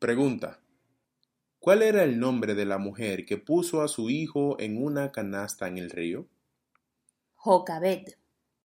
Pregunta. ¿Cuál era el nombre de la mujer que puso a su hijo en una canasta en el río? Jocabet.